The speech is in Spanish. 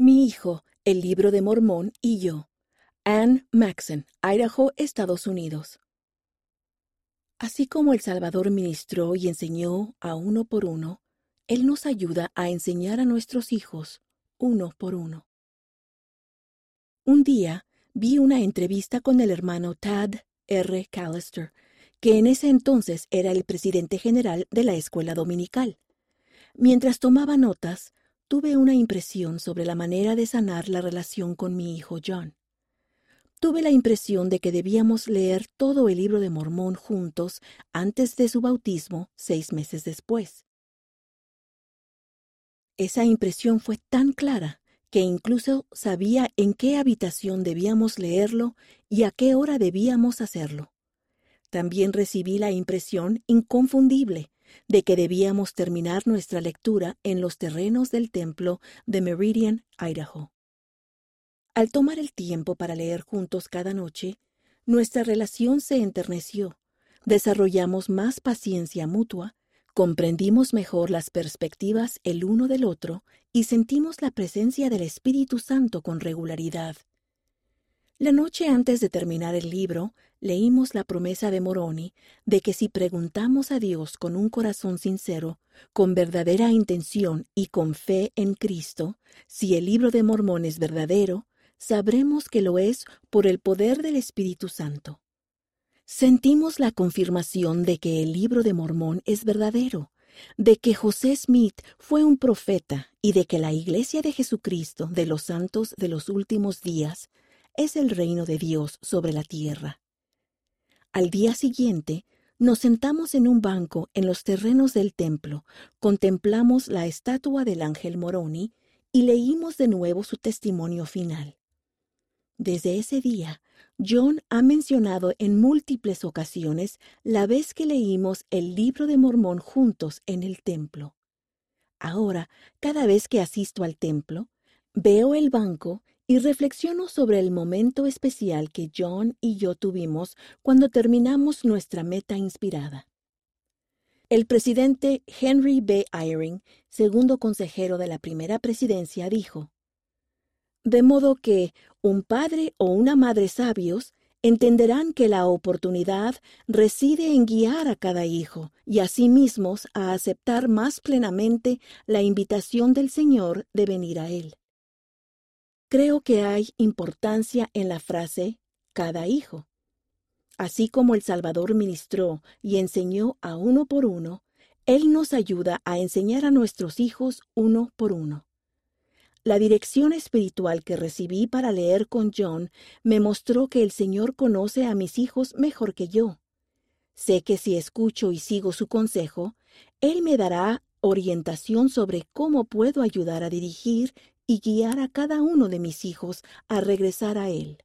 Mi hijo, el libro de Mormón y yo. Anne Maxon, Idaho, Estados Unidos. Así como el Salvador ministró y enseñó a uno por uno, Él nos ayuda a enseñar a nuestros hijos uno por uno. Un día vi una entrevista con el hermano Tad R. Callister, que en ese entonces era el presidente general de la escuela dominical. Mientras tomaba notas, tuve una impresión sobre la manera de sanar la relación con mi hijo John. Tuve la impresión de que debíamos leer todo el libro de Mormón juntos antes de su bautismo seis meses después. Esa impresión fue tan clara que incluso sabía en qué habitación debíamos leerlo y a qué hora debíamos hacerlo. También recibí la impresión inconfundible de que debíamos terminar nuestra lectura en los terrenos del templo de Meridian, Idaho. Al tomar el tiempo para leer juntos cada noche, nuestra relación se enterneció, desarrollamos más paciencia mutua, comprendimos mejor las perspectivas el uno del otro y sentimos la presencia del Espíritu Santo con regularidad. La noche antes de terminar el libro, leímos la promesa de Moroni de que si preguntamos a Dios con un corazón sincero, con verdadera intención y con fe en Cristo, si el libro de Mormón es verdadero, sabremos que lo es por el poder del Espíritu Santo. Sentimos la confirmación de que el libro de Mormón es verdadero, de que José Smith fue un profeta y de que la Iglesia de Jesucristo de los santos de los últimos días es el reino de Dios sobre la tierra. Al día siguiente, nos sentamos en un banco en los terrenos del templo, contemplamos la estatua del ángel Moroni y leímos de nuevo su testimonio final. Desde ese día, John ha mencionado en múltiples ocasiones la vez que leímos el libro de Mormón juntos en el templo. Ahora, cada vez que asisto al templo, veo el banco y reflexiono sobre el momento especial que John y yo tuvimos cuando terminamos nuestra meta inspirada. El presidente Henry B. Eyring, segundo consejero de la primera presidencia, dijo, De modo que un padre o una madre sabios entenderán que la oportunidad reside en guiar a cada hijo y a sí mismos a aceptar más plenamente la invitación del Señor de venir a Él. Creo que hay importancia en la frase cada hijo. Así como el Salvador ministró y enseñó a uno por uno, Él nos ayuda a enseñar a nuestros hijos uno por uno. La dirección espiritual que recibí para leer con John me mostró que el Señor conoce a mis hijos mejor que yo. Sé que si escucho y sigo su consejo, Él me dará orientación sobre cómo puedo ayudar a dirigir y guiar a cada uno de mis hijos a regresar a Él.